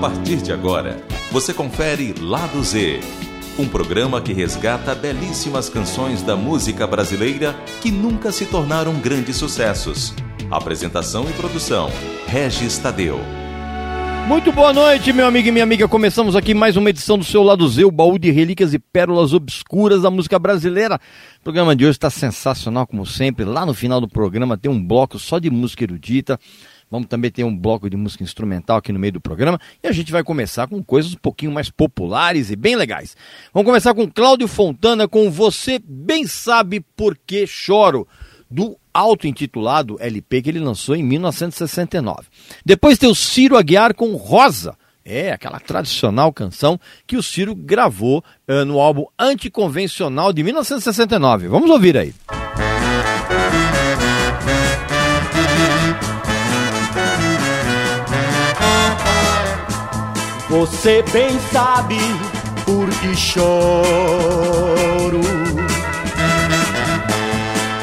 partir de agora, você confere Lado Z, um programa que resgata belíssimas canções da música brasileira que nunca se tornaram grandes sucessos. Apresentação e produção: Regis Tadeu. Muito boa noite, meu amigo e minha amiga. Começamos aqui mais uma edição do seu Lado Z, o baú de relíquias e pérolas obscuras da música brasileira. O programa de hoje está sensacional, como sempre. Lá no final do programa tem um bloco só de música erudita. Vamos também ter um bloco de música instrumental aqui no meio do programa. E a gente vai começar com coisas um pouquinho mais populares e bem legais. Vamos começar com Cláudio Fontana com Você Bem Sabe Por Que Choro, do auto-intitulado LP que ele lançou em 1969. Depois tem o Ciro Aguiar com Rosa. É, aquela tradicional canção que o Ciro gravou uh, no álbum Anticonvencional de 1969. Vamos ouvir aí. Você bem sabe por que choro.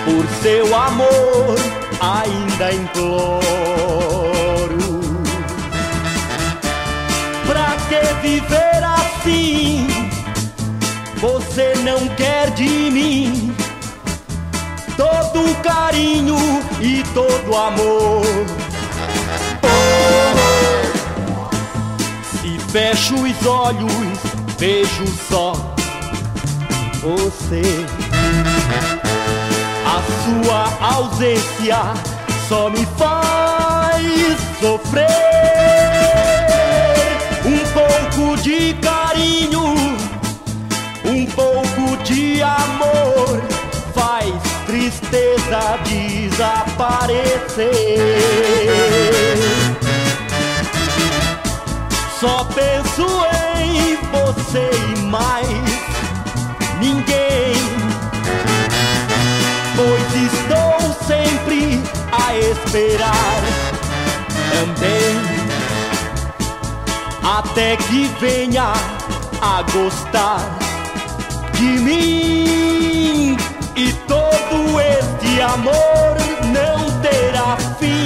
Por seu amor ainda imploro. Pra que viver assim? Você não quer de mim todo carinho e todo amor. Oh, se fecho os olhos, vejo só você. A sua ausência só me faz sofrer. Um pouco de carinho, um pouco de amor faz tristeza desaparecer. Só penso em você e mais ninguém. Pois estou sempre a esperar também. Até que venha a gostar de mim. E todo este amor não terá fim.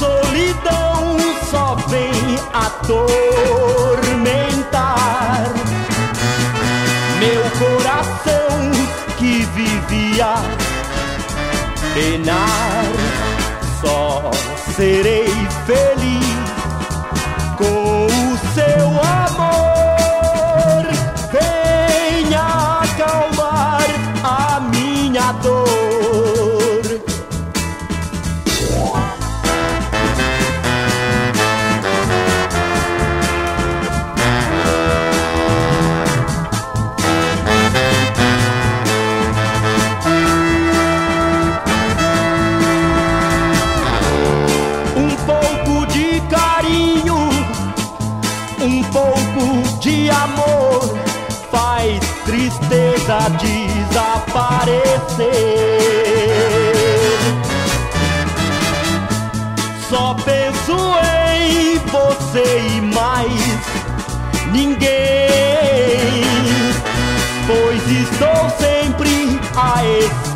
Solidão só vem atormentar meu coração que vivia penar. Só serei feliz com o seu amor.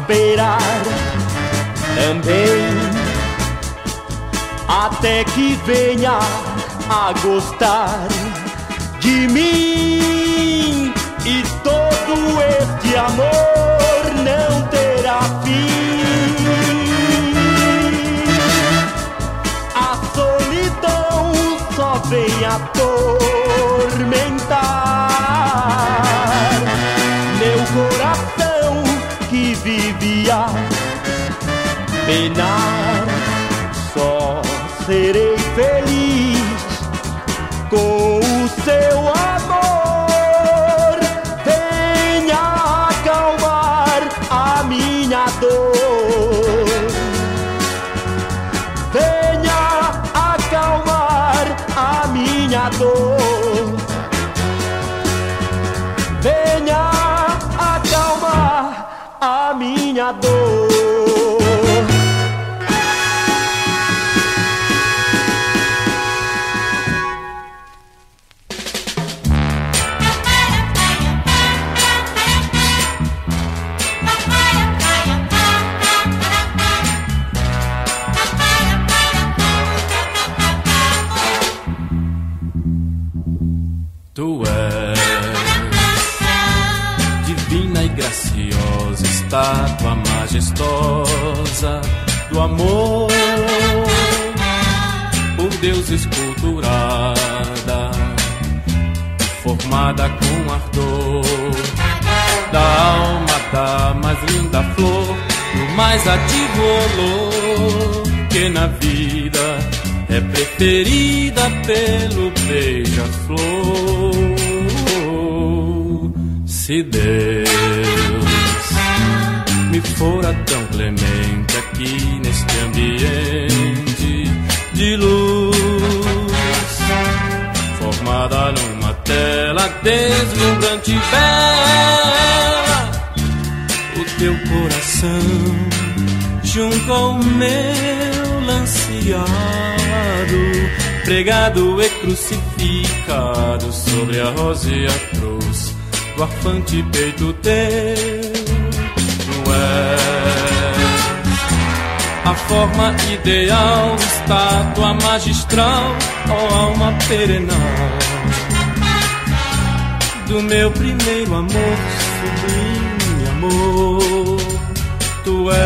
Esperar também até que venha a gostar de mim e todo este amor não terá fim. A solidão só vem atormentar penar só afante peito teu. Tu és a forma ideal, estátua magistral, ó alma perenal do meu primeiro amor, sublime amor. Tu és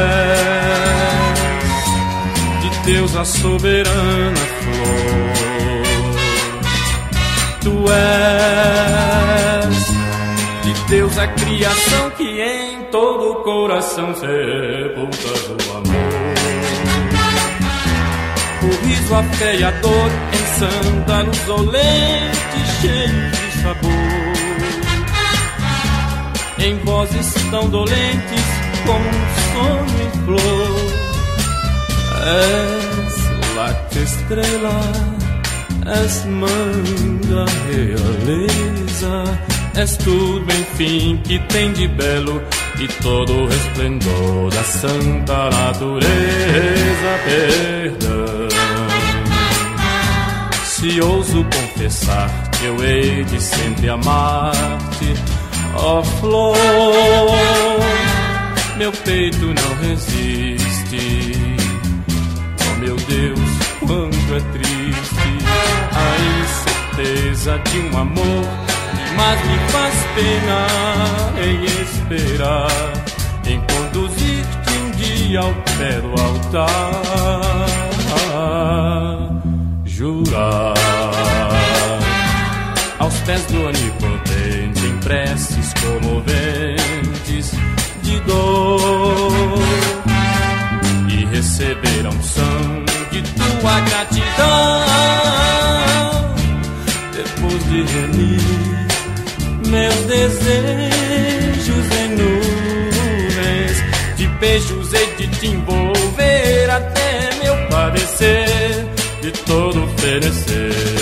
de Deus a soberana flor. Tu és Deus a criação que em todo coração sepulta o amor. O riso, a fé e a dor em sândalos olentes cheios de sabor. Em vozes tão dolentes como um sonho em flor. És láctea estrela, és manga realeza És tudo, enfim, que tem de belo e todo o resplendor da santa natureza. Perdão. Se ouso confessar que eu hei de sempre amar-te, ó flor, meu peito não resiste. Oh meu Deus, quanto é triste a incerteza de um amor mas me faz pena em esperar, em conduzir-te um dia ao pé do altar. Jurar aos pés do onipotente em preces comoventes de dor e receber a unção de tua gratidão de remir meus desejos em nuvens de beijos e de te envolver até meu padecer de todo oferecer.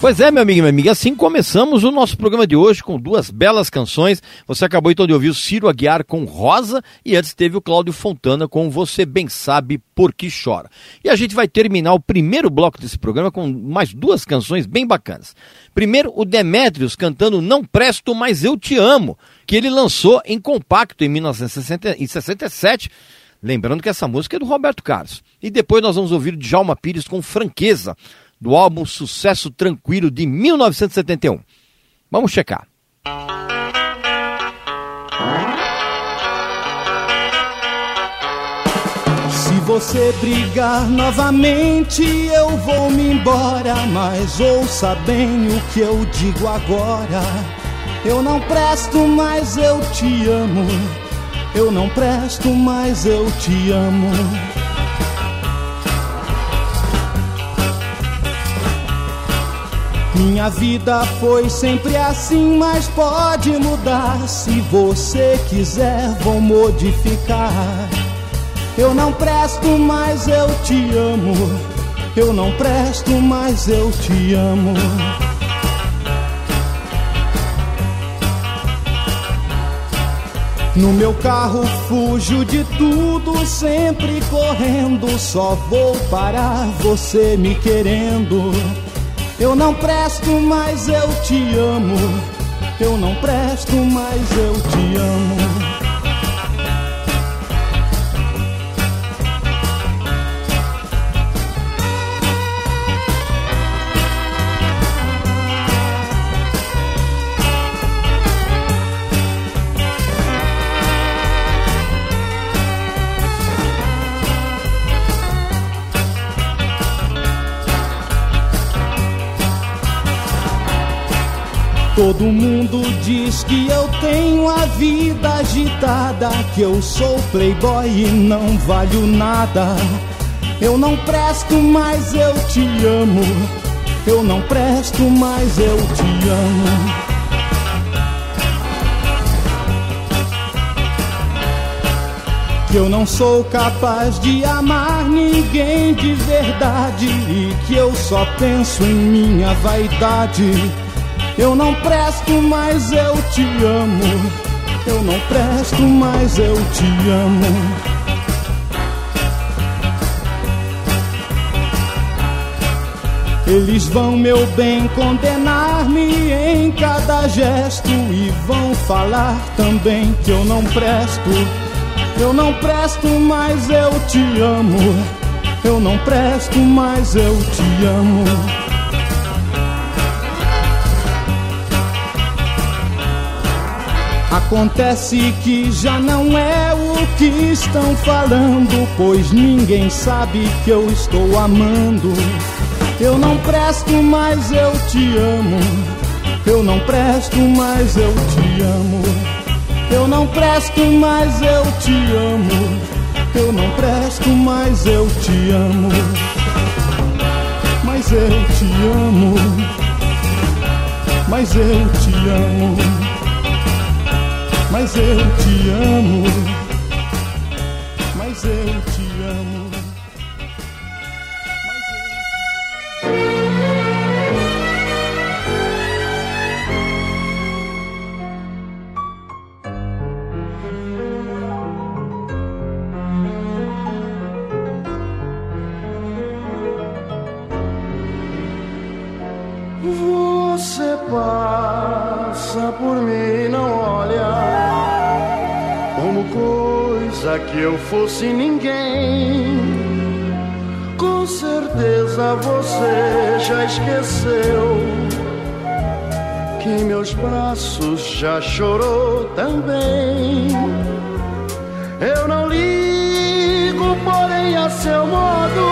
Pois é, meu amigo e minha amiga, assim começamos o nosso programa de hoje com duas belas canções. Você acabou então de ouvir o Ciro Aguiar com Rosa e antes teve o Cláudio Fontana com Você Bem Sabe Por Que Chora. E a gente vai terminar o primeiro bloco desse programa com mais duas canções bem bacanas. Primeiro, o Demétrios cantando Não Presto, Mas Eu Te Amo, que ele lançou em compacto em 1967. Lembrando que essa música é do Roberto Carlos. E depois nós vamos ouvir o Djalma Pires com Franqueza do álbum Sucesso Tranquilo de 1971. Vamos checar. Se você brigar novamente, eu vou me embora. Mas ouça bem o que eu digo agora. Eu não presto, mas eu te amo. Eu não presto, mas eu te amo. Minha vida foi sempre assim, mas pode mudar. Se você quiser, vou modificar. Eu não presto, mas eu te amo. Eu não presto, mas eu te amo. No meu carro fujo de tudo, sempre correndo. Só vou parar você me querendo. Eu não presto, mas eu te amo. Eu não presto, mas eu te amo. Todo mundo diz que eu tenho a vida agitada, que eu sou playboy e não valho nada. Eu não presto, mas eu te amo. Eu não presto, mas eu te amo. Que eu não sou capaz de amar ninguém de verdade e que eu só penso em minha vaidade. Eu não presto, mas eu te amo. Eu não presto, mas eu te amo. Eles vão, meu bem, condenar-me em cada gesto e vão falar também que eu não presto. Eu não presto, mas eu te amo. Eu não presto, mas eu te amo. Acontece que já não é o que estão falando, pois ninguém sabe que eu estou amando. Eu não presto, mas eu te amo. Eu não presto, mas eu te amo. Eu não presto, mas eu te amo. Eu não presto, mas eu te amo. Mas eu te amo. Mas eu te amo mas eu te amo, coisa que eu fosse ninguém. Com certeza você já esqueceu que em meus braços já chorou também. Eu não ligo, porém, a seu modo.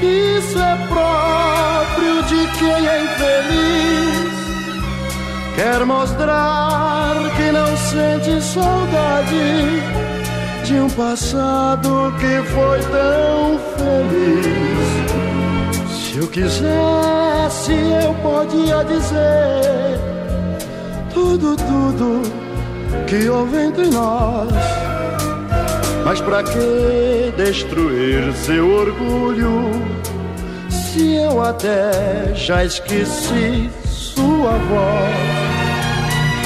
Isso é próprio de quem é infeliz. Quer mostrar que não sente saudade de um passado que foi tão feliz. Se eu quisesse, eu podia dizer tudo, tudo que houve entre nós. Mas pra que destruir seu orgulho? Se eu até já esqueci sua voz.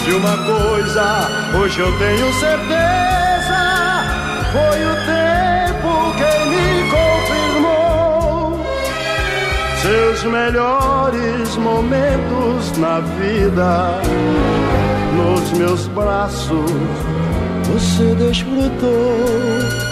De uma coisa hoje eu tenho certeza, foi o tempo quem me confirmou. Seus melhores momentos na vida, nos meus braços, você desfrutou.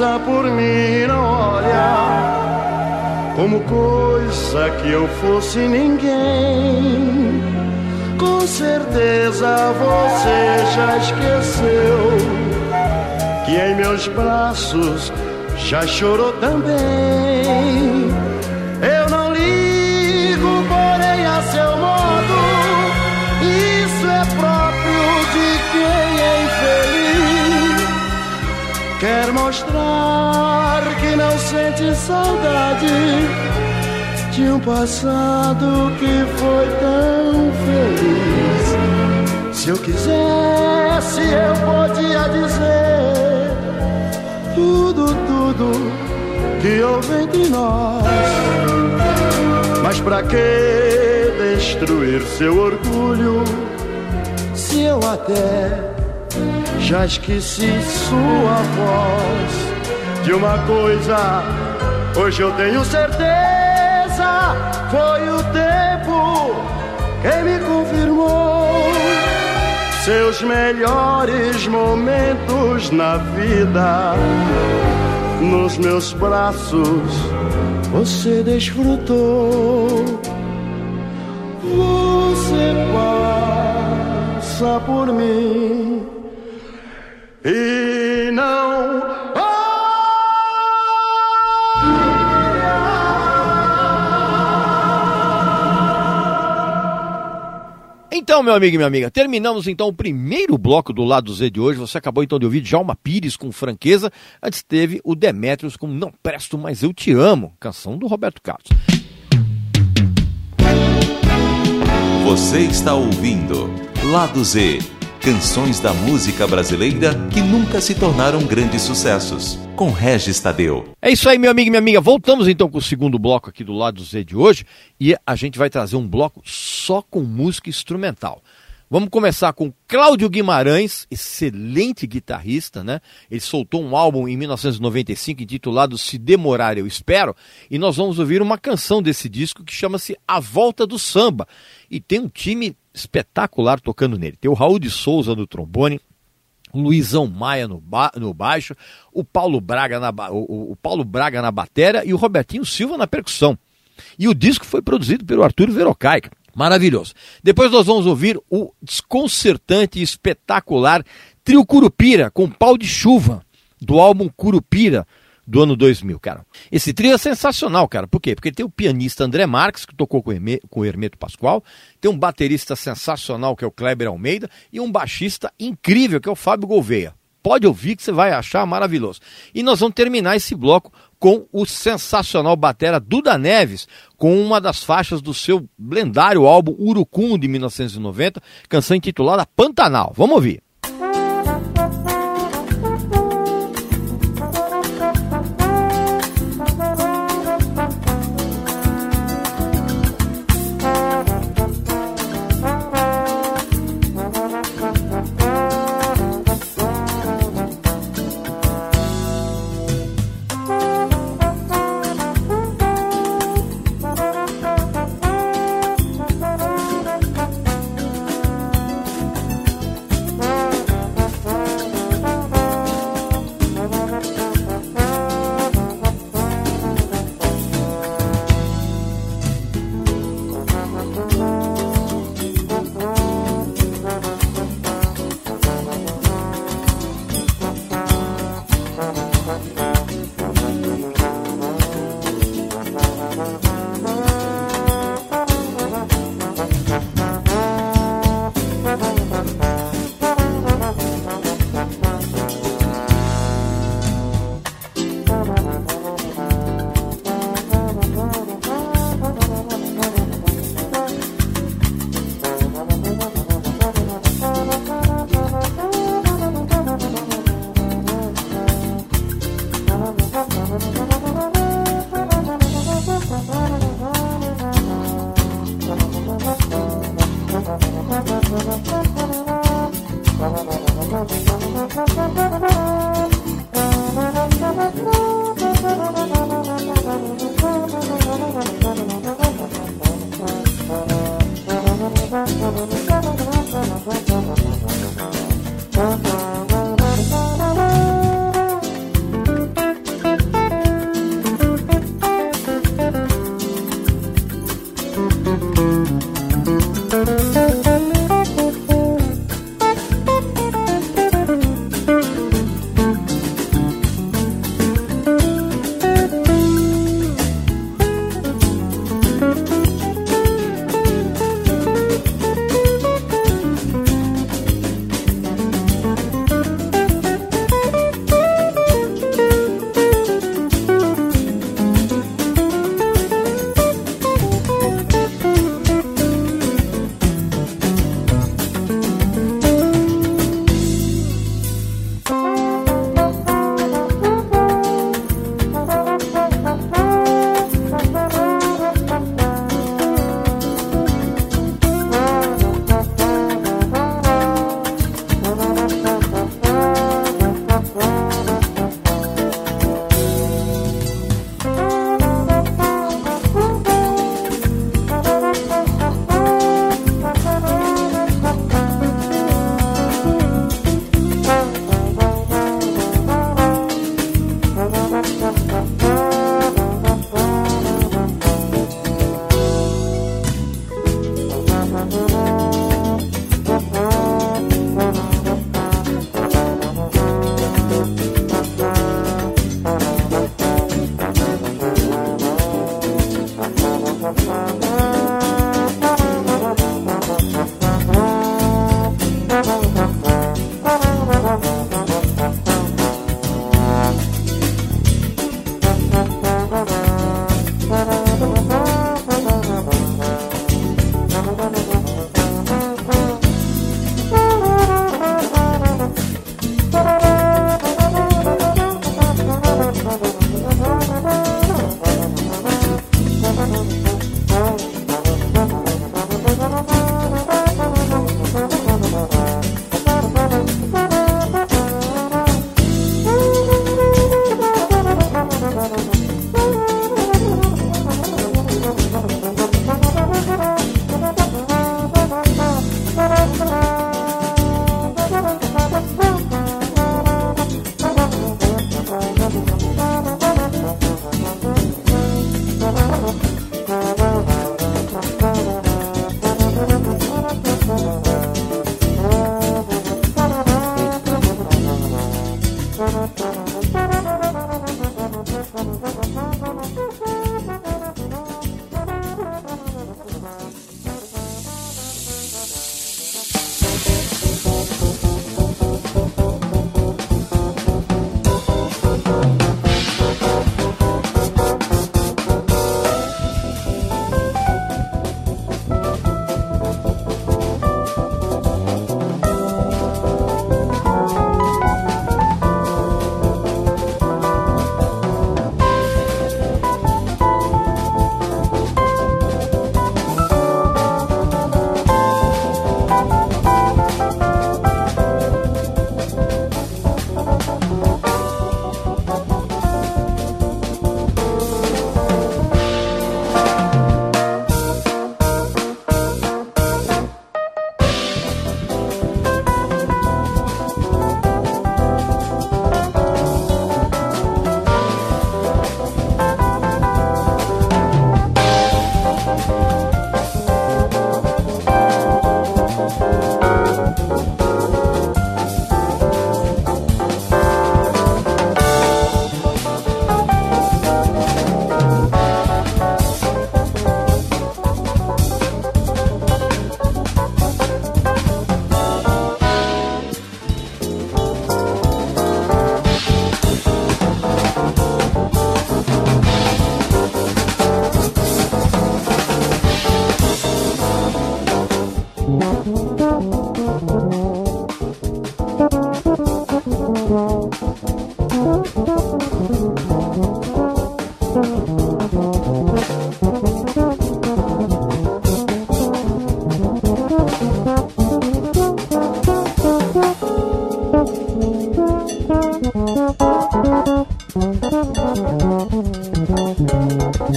Passa por mim, não olha como coisa que eu fosse ninguém. Com certeza você já esqueceu que em meus braços já chorou também. Eu não Quer mostrar que não sente saudade de um passado que foi tão feliz. Se eu quisesse, eu podia dizer tudo, tudo que houve entre nós. Mas pra que destruir seu orgulho. Se eu até já esqueci sua voz de uma coisa, hoje eu tenho certeza: foi o tempo quem me confirmou seus melhores momentos na vida. Nos meus braços você desfrutou. Você passa por mim e não Então, meu amigo e minha amiga, terminamos então o primeiro bloco do lado Z de hoje. Você acabou então de ouvir Djalma Pires com franqueza. Antes teve o Demetrios com Não Presto, Mas Eu Te Amo, canção do Roberto Carlos. Você está ouvindo Lado Z Canções da música brasileira que nunca se tornaram grandes sucessos, com Regis Tadeu. É isso aí, meu amigo e minha amiga. Voltamos então com o segundo bloco aqui do lado Z de hoje e a gente vai trazer um bloco só com música instrumental. Vamos começar com Cláudio Guimarães, excelente guitarrista, né? Ele soltou um álbum em 1995 intitulado Se Demorar Eu Espero, e nós vamos ouvir uma canção desse disco que chama-se A Volta do Samba. E tem um time espetacular tocando nele. Tem o Raul de Souza no trombone, Luizão Maia no, ba no baixo, o Paulo Braga na o, o Paulo Braga na e o Robertinho Silva na percussão. E o disco foi produzido pelo Arthur Verocai. Maravilhoso. Depois nós vamos ouvir o desconcertante e espetacular Trio Curupira com pau de chuva do álbum Curupira do ano 2000, cara. Esse trio é sensacional, cara. Por quê? Porque tem o pianista André Marques, que tocou com, Herme, com o Hermeto Pascoal, tem um baterista sensacional, que é o Kleber Almeida, e um baixista incrível, que é o Fábio Gouveia. Pode ouvir que você vai achar maravilhoso. E nós vamos terminar esse bloco com o sensacional batera Duda Neves, com uma das faixas do seu lendário álbum Urucum de 1990, canção intitulada Pantanal. Vamos ouvir.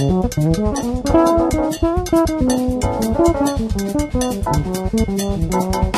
Thank you.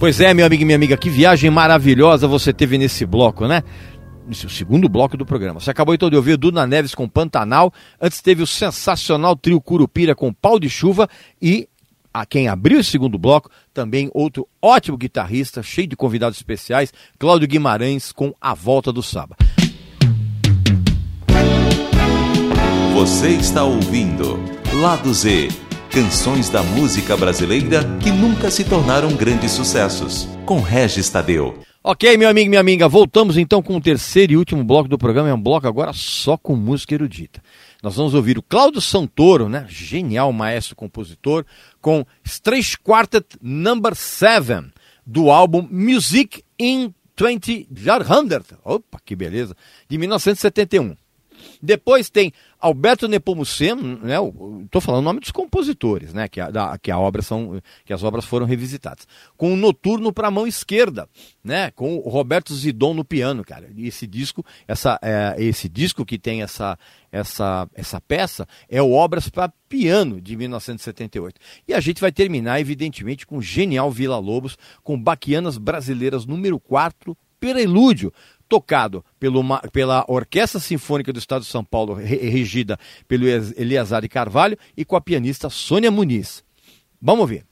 Pois é, meu amigo e minha amiga, que viagem maravilhosa você teve nesse bloco, né? Nesse segundo bloco do programa. Você acabou então de ouvir Duna Neves com Pantanal, antes teve o sensacional trio Curupira com Pau de Chuva e a quem abriu esse segundo bloco, também outro ótimo guitarrista, cheio de convidados especiais, Cláudio Guimarães com A Volta do Saba. Você está ouvindo Lado Z Canções da música brasileira que nunca se tornaram grandes sucessos, com Regis Tadeu. Ok, meu amigo e minha amiga, voltamos então com o terceiro e último bloco do programa. É um bloco agora só com música erudita. Nós vamos ouvir o Cláudio Santoro, né? Genial maestro compositor, com Stretch Quartet Number 7, do álbum Music in 20 Opa, que beleza! De 1971. Depois tem Alberto Nepomuceno, né, estou falando o nome dos compositores, né, que a, da, que a obra são, que as obras foram revisitadas. Com o Noturno para a mão esquerda, né, com o Roberto Zidon no piano, cara. E esse disco, essa, é, esse disco que tem essa, essa, essa peça é o Obras para Piano de 1978. E a gente vai terminar, evidentemente, com o genial Vila Lobos, com Baquianas Brasileiras número 4, Prelúdio, tocado pelo, pela Orquestra Sinfônica do Estado de São Paulo, regida pelo Eliazar de Carvalho, e com a pianista Sônia Muniz. Vamos ver.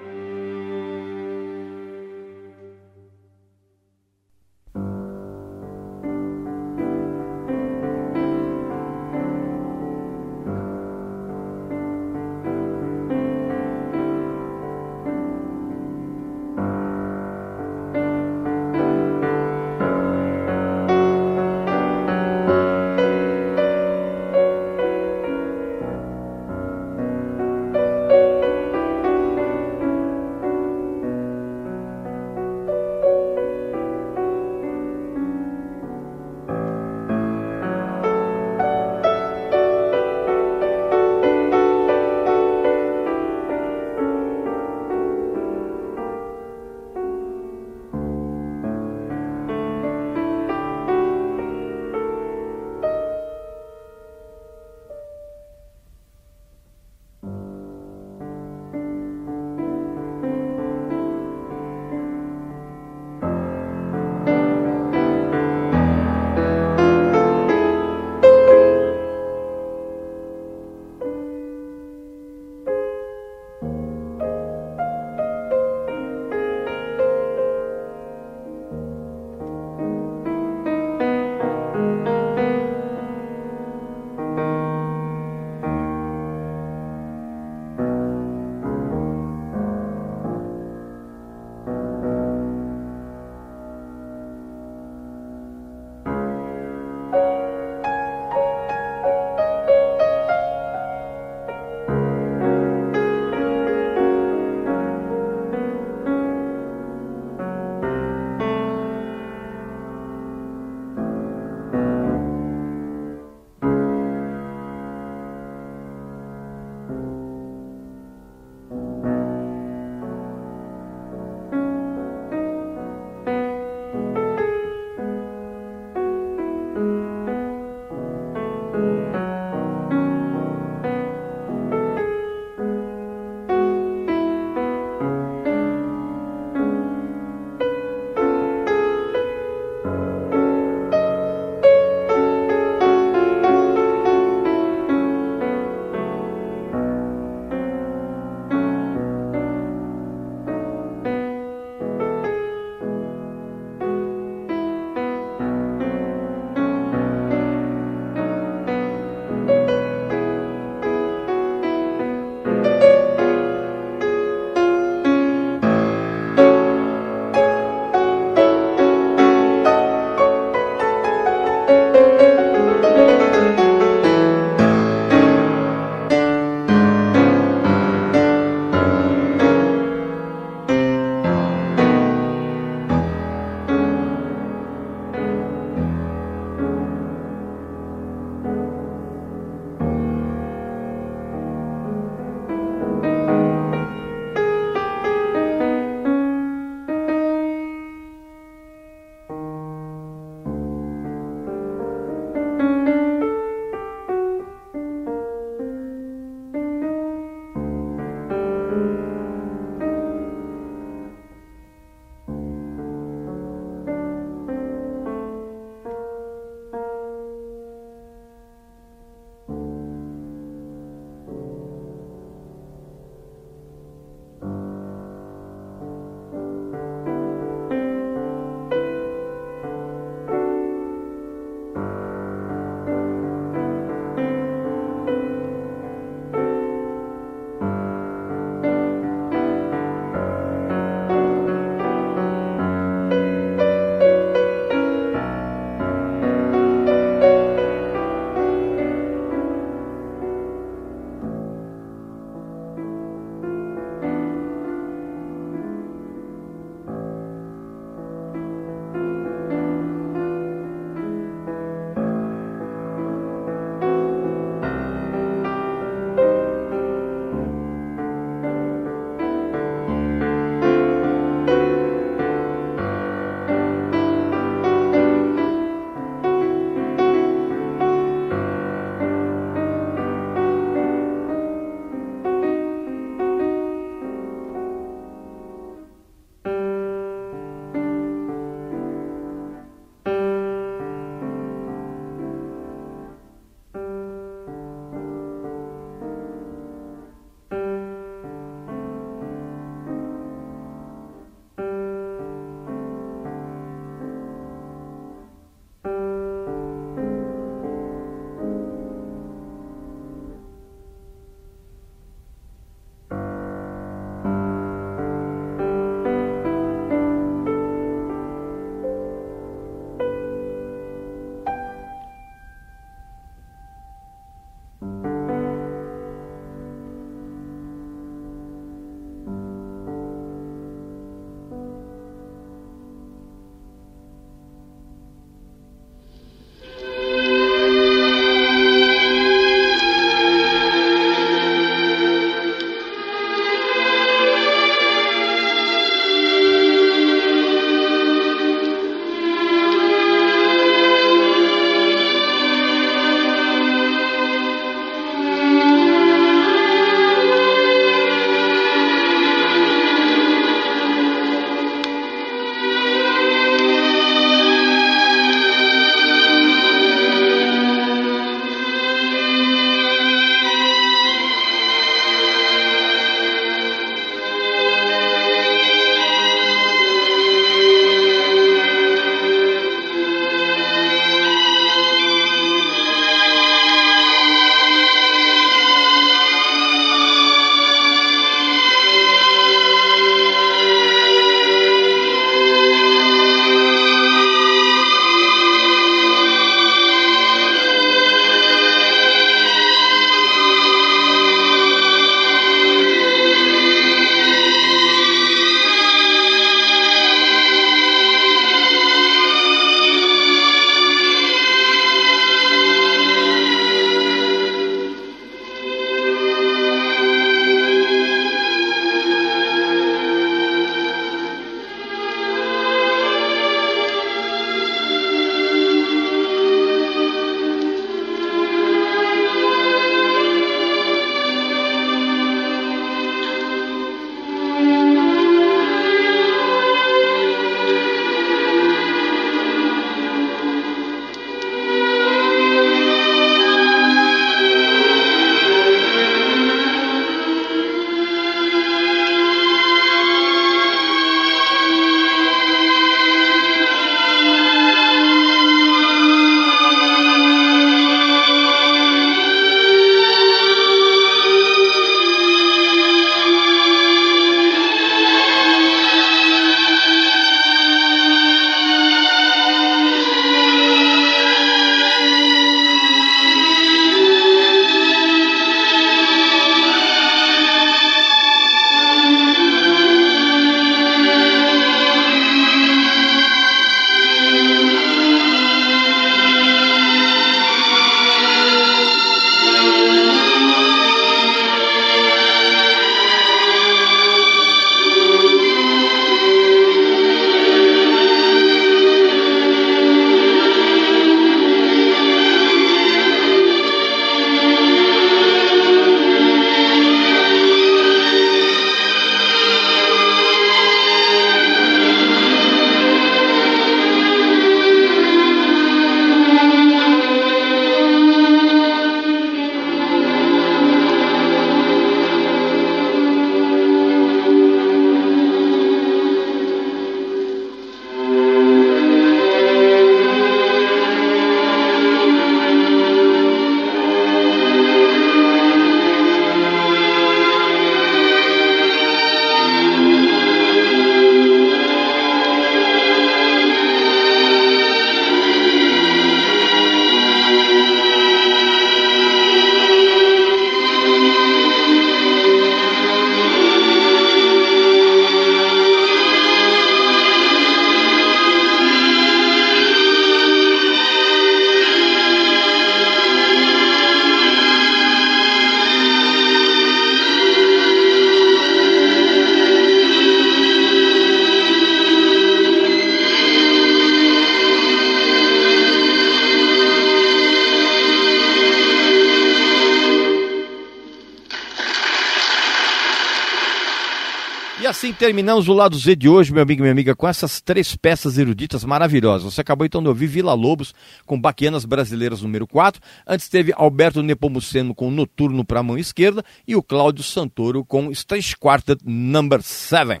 Assim terminamos o lado Z de hoje, meu amigo e minha amiga, com essas três peças eruditas maravilhosas. Você acabou então de ouvir Vila Lobos com Baquianas Brasileiras número 4. Antes teve Alberto Nepomuceno com Noturno para a mão esquerda e o Cláudio Santoro com Stage Quartet Number 7.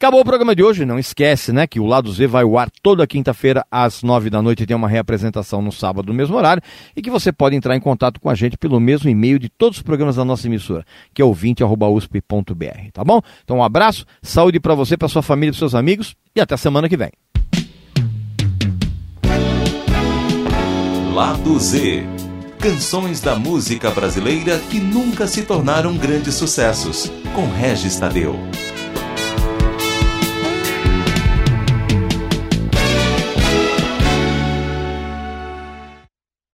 Acabou o programa de hoje, não esquece, né, que o Lado Z vai ao ar toda quinta-feira às nove da noite e tem uma reapresentação no sábado no mesmo horário e que você pode entrar em contato com a gente pelo mesmo e-mail de todos os programas da nossa emissora, que é ouvinte@usp.br, tá bom? Então um abraço, saúde para você, para sua família, para seus amigos e até semana que vem. Lado Z. Canções da música brasileira que nunca se tornaram grandes sucessos, com Regis Tadeu.